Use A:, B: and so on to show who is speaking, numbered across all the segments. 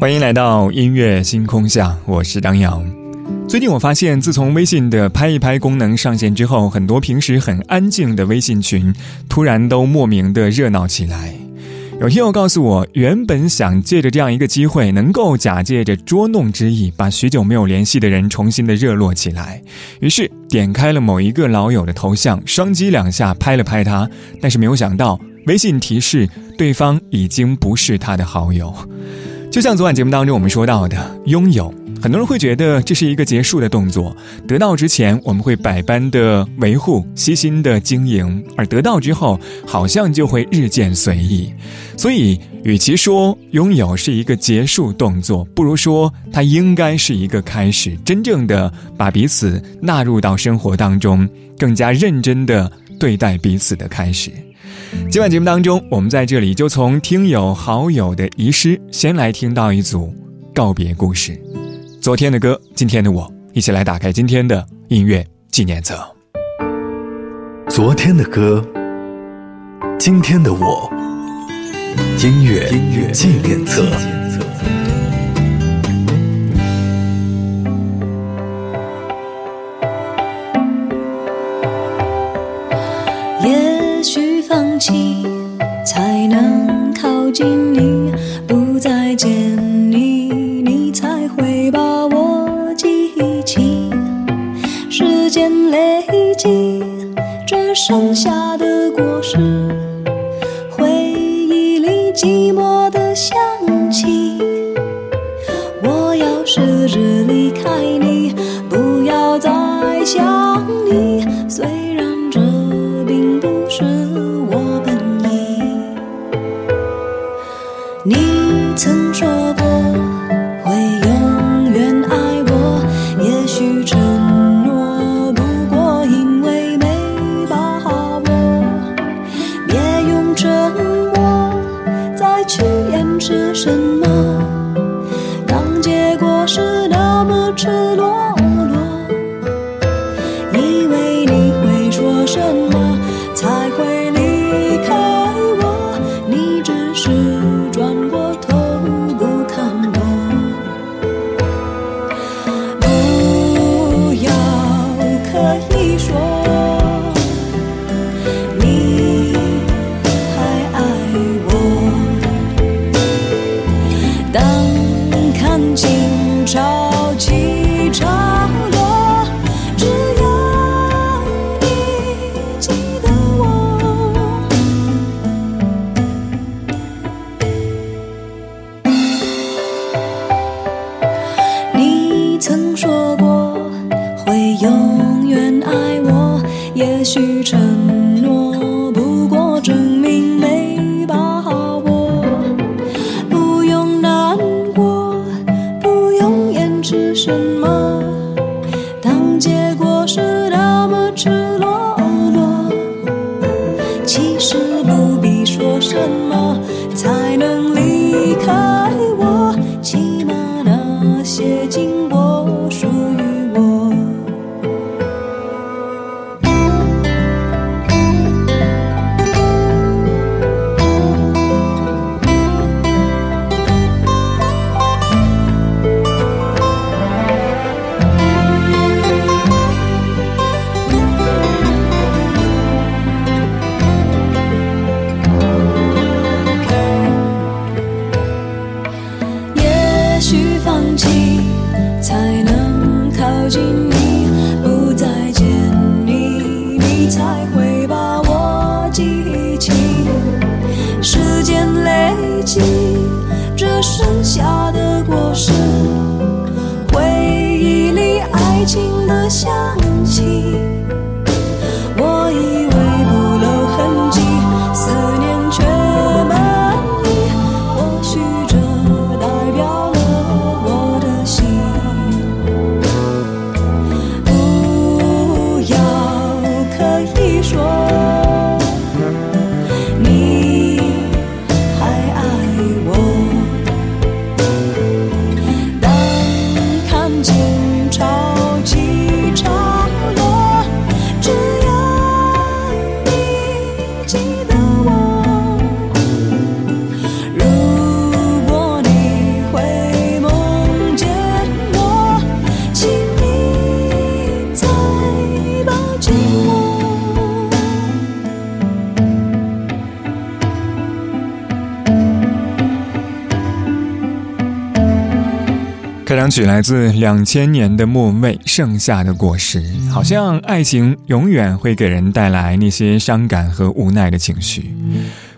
A: 欢迎来到音乐星空下，我是张扬。最近我发现，自从微信的拍一拍功能上线之后，很多平时很安静的微信群，突然都莫名的热闹起来。有听友告诉我，原本想借着这样一个机会，能够假借着捉弄之意，把许久没有联系的人重新的热络起来。于是点开了某一个老友的头像，双击两下拍了拍他，但是没有想到，微信提示对方已经不是他的好友。就像昨晚节目当中我们说到的，拥有很多人会觉得这是一个结束的动作。得到之前，我们会百般的维护、悉心的经营；而得到之后，好像就会日渐随意。所以，与其说拥有是一个结束动作，不如说它应该是一个开始，真正的把彼此纳入到生活当中，更加认真的对待彼此的开始。今晚节目当中，我们在这里就从听友好友的遗失，先来听到一组告别故事。昨天的歌，今天的我，一起来打开今天的音乐纪念册。
B: 昨天的歌，今天的我，音乐音乐纪念册。
C: 想你。虽其实不必说什么。季这盛夏的果实回忆里爱情的香气。
A: 曲来自两千年的莫文蔚，《盛夏的果实》。好像爱情永远会给人带来那些伤感和无奈的情绪。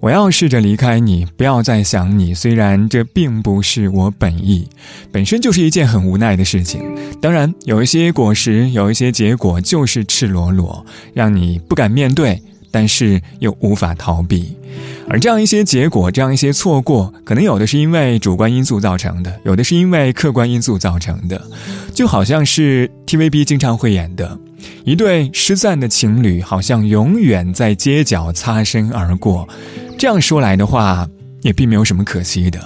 A: 我要试着离开你，不要再想你。虽然这并不是我本意，本身就是一件很无奈的事情。当然，有一些果实，有一些结果，就是赤裸裸，让你不敢面对。但是又无法逃避，而这样一些结果，这样一些错过，可能有的是因为主观因素造成的，有的是因为客观因素造成的。就好像是 TVB 经常会演的，一对失散的情侣，好像永远在街角擦身而过。这样说来的话，也并没有什么可惜的，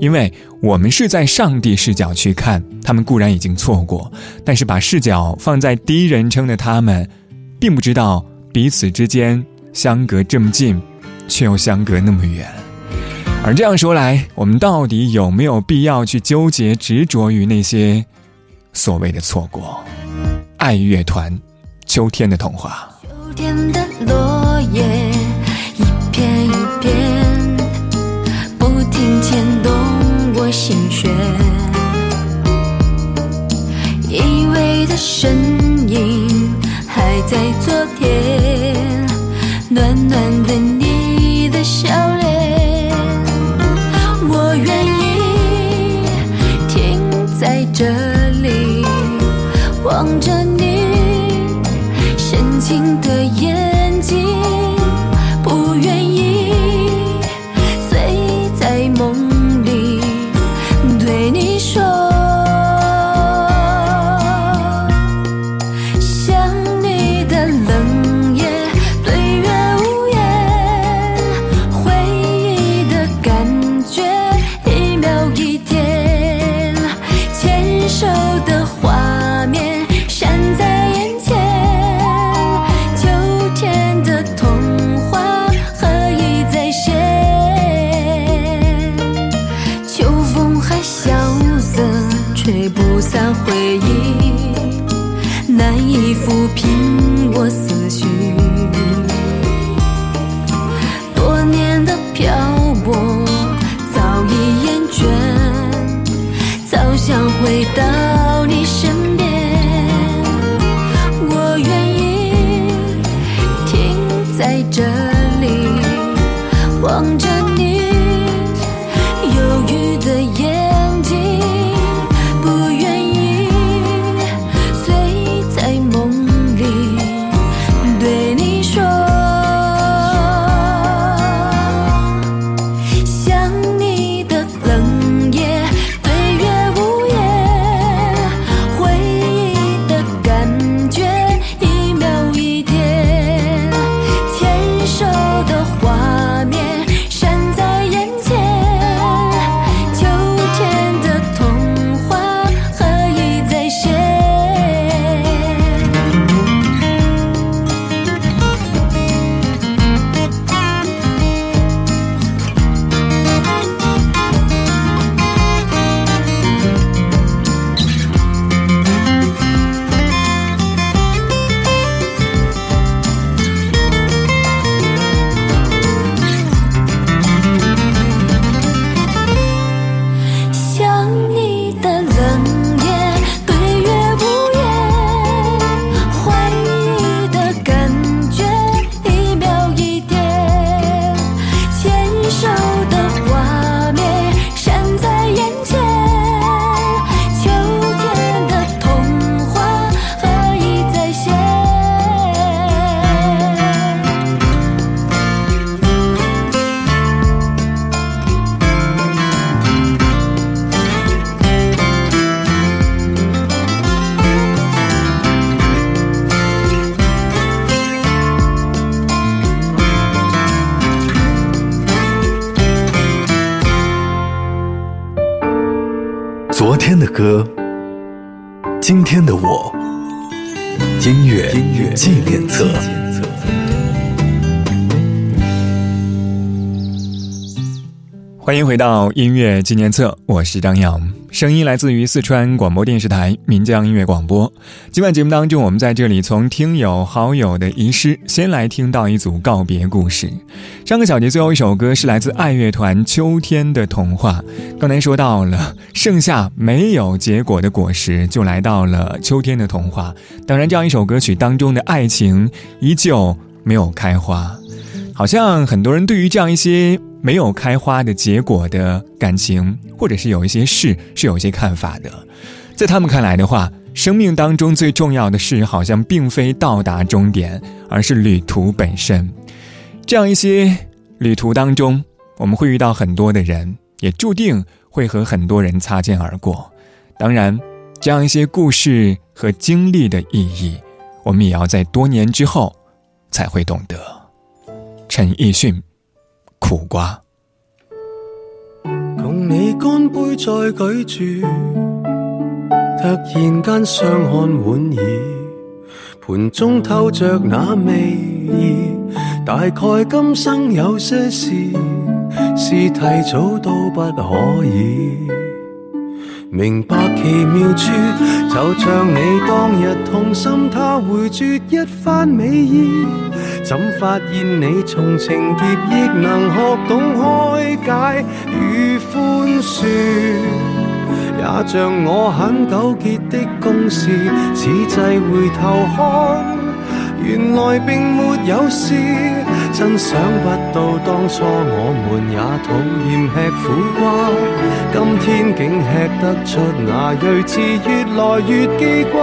A: 因为我们是在上帝视角去看，他们固然已经错过，但是把视角放在第一人称的他们，并不知道彼此之间。相隔这么近，却又相隔那么远。而这样说来，我们到底有没有必要去纠结、执着于那些所谓的错过？爱乐团，秋天的童话。
D: 秋天的落叶一片一片，不停牵动我心弦。依偎的身影还在昨天。
B: 昨天的歌，今天的我，音乐音乐纪念册。
A: 欢迎回到音乐纪念册，我是张扬。声音来自于四川广播电视台岷江音乐广播。今晚节目当中，我们在这里从听友好友的遗失，先来听到一组告别故事。上个小节最后一首歌是来自爱乐团《秋天的童话》。刚才说到了盛夏没有结果的果实，就来到了秋天的童话。当然，这样一首歌曲当中的爱情依旧没有开花，好像很多人对于这样一些。没有开花的结果的感情，或者是有一些事是有一些看法的，在他们看来的话，生命当中最重要的事好像并非到达终点，而是旅途本身。这样一些旅途当中，我们会遇到很多的人，也注定会和很多人擦肩而过。当然，这样一些故事和经历的意义，我们也要在多年之后才会懂得。陈奕迅。苦瓜，
E: 共你干杯再举住，突然间相看莞尔，盘中透着那味意，大概今生有些事是提早都不可以。明白奇妙处，就像你当日痛心，他回绝一番美意。怎发现你从情劫亦能学懂开解与宽恕？也像我很纠结的公事，此际回头看，原来并没有事。真想不到当初我们也讨厌吃苦瓜，今天竟吃得出那睿智，越来越记挂。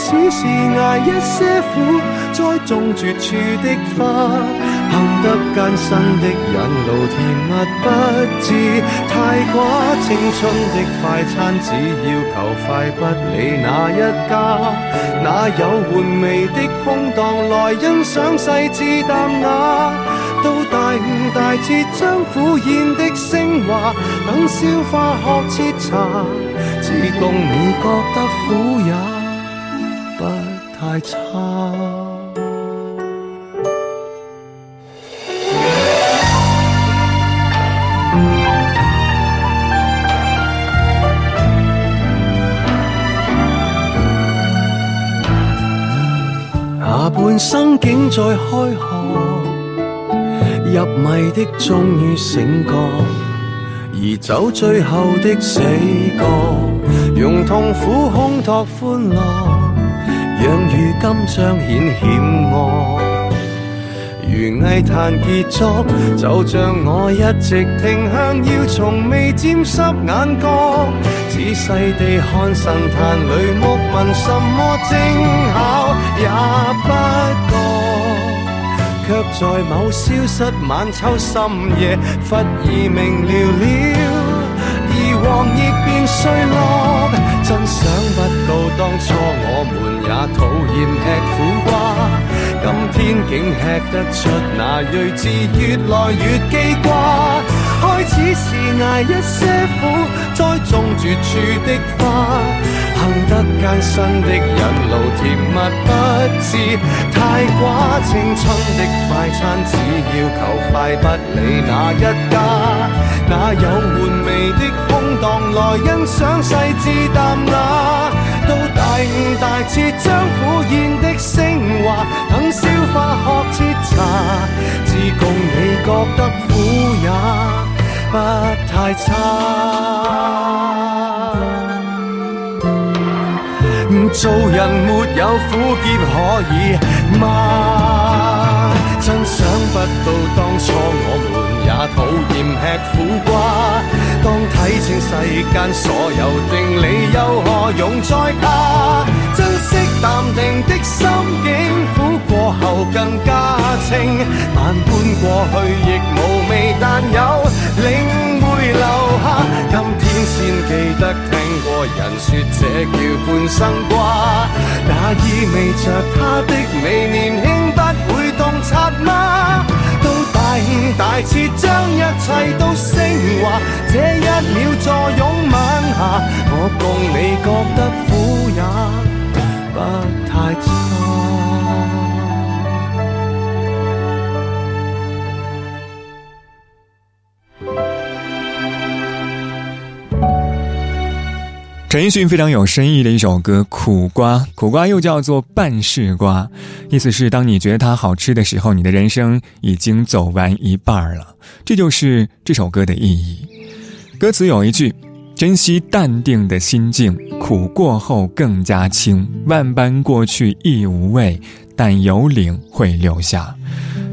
E: 开始是挨一些苦，栽种绝处的花。行得艰辛的引路，甜蜜不知太寡。青春的快餐，只要求快，不理哪一家。哪有玩味的空档来欣赏细致淡雅？到大悟大彻，将苦咽的升华，等消化学彻茶，只供你觉得苦也太差。下半生竟在开学，入迷的终于醒觉，而走最后的死角，用痛苦烘托欢乐，让如今彰显险恶。如艺坛杰作，就像我一直停向，要从未沾湿眼角。仔细地看神坛里木纹，什么精巧也不觉，却在某消失晚秋深夜，忽而明了了。而黄叶变碎落，真想不到当初我们也讨厌吃苦瓜。今天竟吃得出那睿智，越来越记挂。开始是挨一些苦，栽种绝处的花。行得艰辛的引路，甜蜜不知太寡。青春的快餐，只要求快，不理哪一家。哪有玩味的空档来欣赏细致淡雅？大彻，将苦咽的升华，等消化学彻茶，只共你觉得苦也不太差。做人没有苦涩可以吗？真想不到当初我们也讨厌吃苦瓜。当睇清世间所有定理，又何用再怕？珍惜淡定的心境，苦过后更加清。万般过去亦无味，但有领会留下。今天先记得听过人说，这叫半生瓜。那意味着他的美年轻不会洞察吗？大次，将一切都升华。这一秒坐拥晚霞，我共你觉得苦也不太差。
A: 陈奕迅非常有深意的一首歌《苦瓜》，苦瓜又叫做半世瓜，意思是当你觉得它好吃的时候，你的人生已经走完一半了。这就是这首歌的意义。歌词有一句：“珍惜淡定的心境，苦过后更加轻。万般过去亦无味，但有领会留下。”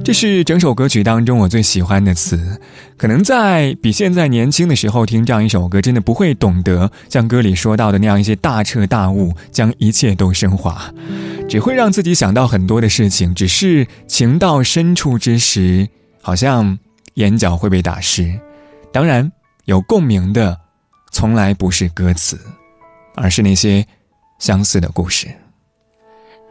A: 这是整首歌曲当中我最喜欢的词，可能在比现在年轻的时候听这样一首歌，真的不会懂得像歌里说到的那样一些大彻大悟，将一切都升华，只会让自己想到很多的事情。只是情到深处之时，好像眼角会被打湿。当然，有共鸣的，从来不是歌词，而是那些相似的故事。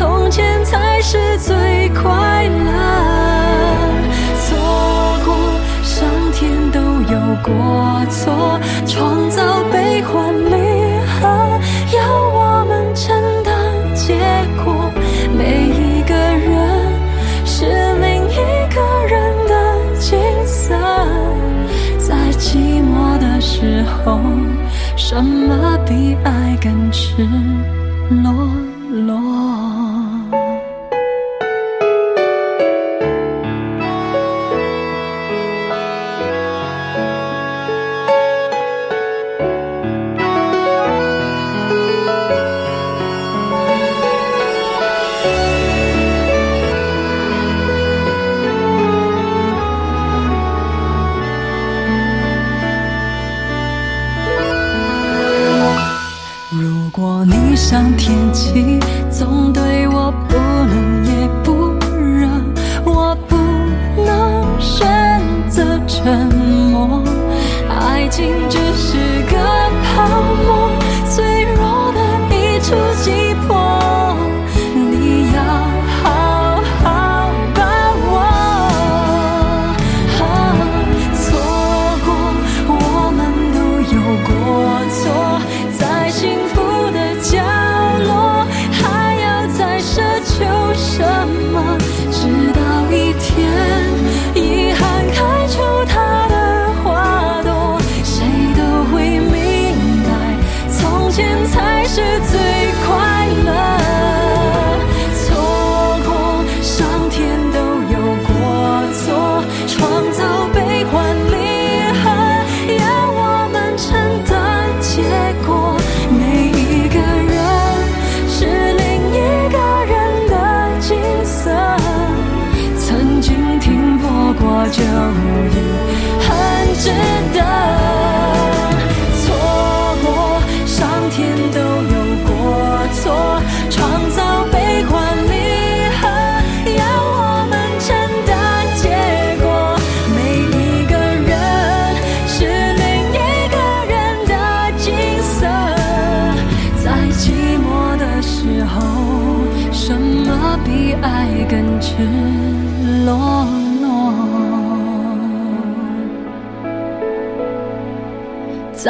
C: 从前才是最快乐。错过，上天都有过错，创造悲欢离合，要我们承担结果。每一个人是另一个人的景色，在寂寞的时候，什么比爱更赤裸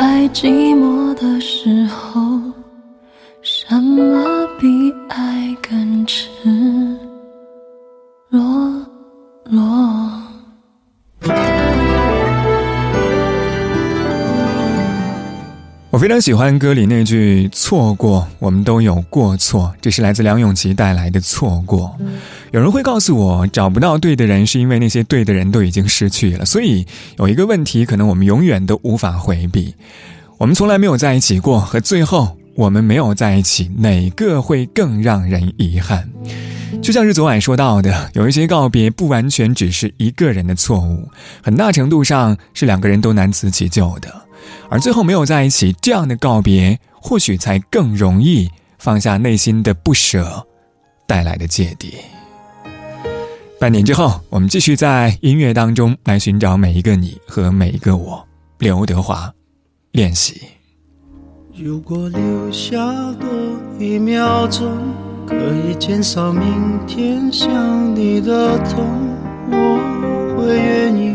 C: 在寂寞的时
A: 我非常喜欢歌里那句“错过，我们都有过错”，这是来自梁咏琪带来的错过。有人会告诉我，找不到对的人，是因为那些对的人都已经失去了。所以有一个问题，可能我们永远都无法回避：我们从来没有在一起过，和最后我们没有在一起，哪个会更让人遗憾？就像是昨晚说到的，有一些告别不完全只是一个人的错误，很大程度上是两个人都难辞其咎的。而最后没有在一起，这样的告别或许才更容易放下内心的不舍带来的芥蒂。半年之后，我们继续在音乐当中来寻找每一个你和每一个我。刘德华，练习。
F: 如果留下多一秒钟，可以减少明天想你的痛，我会愿意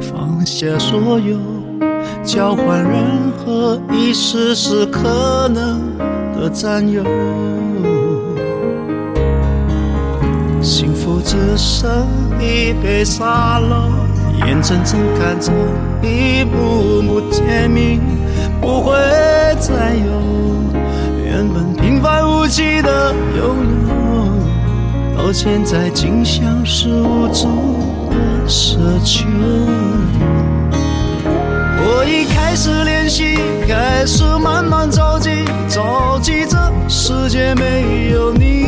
F: 放下所有。交换任何一丝丝可能的占有，幸福只剩一杯沙漏，眼睁睁看着一幕幕甜蜜不会再有，原本平凡无奇的拥有，到现在竟像是无助的奢求。开始练习，开始慢慢着急，着急这世界没有你，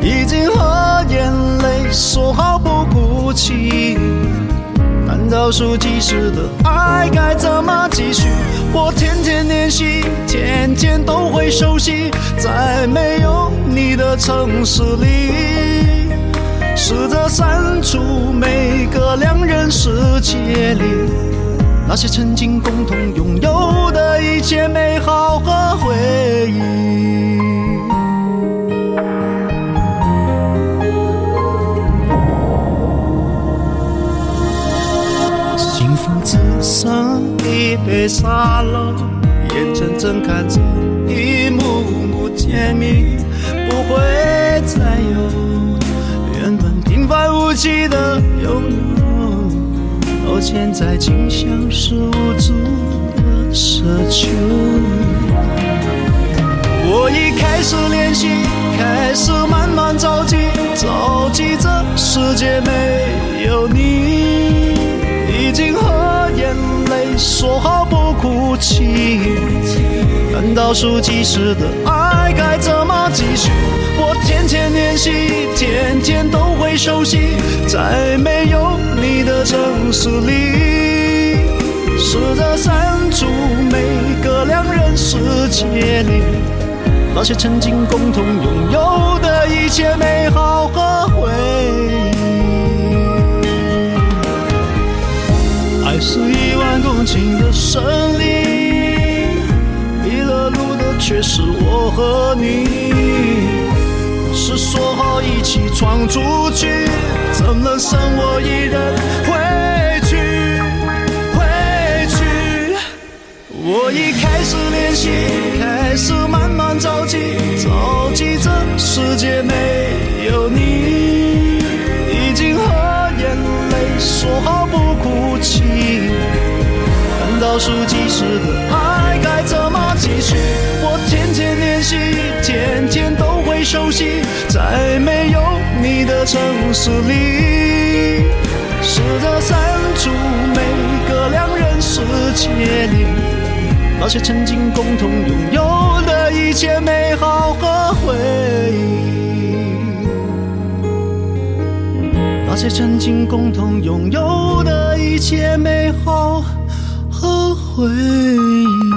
F: 已经和眼泪说好不哭泣。难道数计时的爱该怎么继续？我天天练习，天天都会熟悉，在没有你的城市里，试着删除每个两人世界里。那些曾经共同拥有的一切美好和回忆，幸福只剩一杯沙漏，眼睁睁看着一幕幕甜蜜现在，竟像是无助的奢求。我已开始练习，开始慢慢着急，着急这世界没有你，已经和眼泪说好不哭泣。难道数计时的爱该怎么继续？我天天练习，天天都会熟悉，在没有你的城市里，试着删除每个两人世界里那些曾经共同拥有的一切美好和回忆。爱是一万公顷的森林，迷了路的却是我和你。闯出去，怎能剩我一人回去？回去。我已开始练习，开始慢慢着急，着急这世界没有你，已经和眼泪说好不哭泣。难道数计时的爱该怎么继续？我天天练习，天天都会。熟悉，城市里，试着删除每个两人世界里那些曾经共同拥有的一切美好和回忆，那些曾经共同拥有的一切美好和回忆。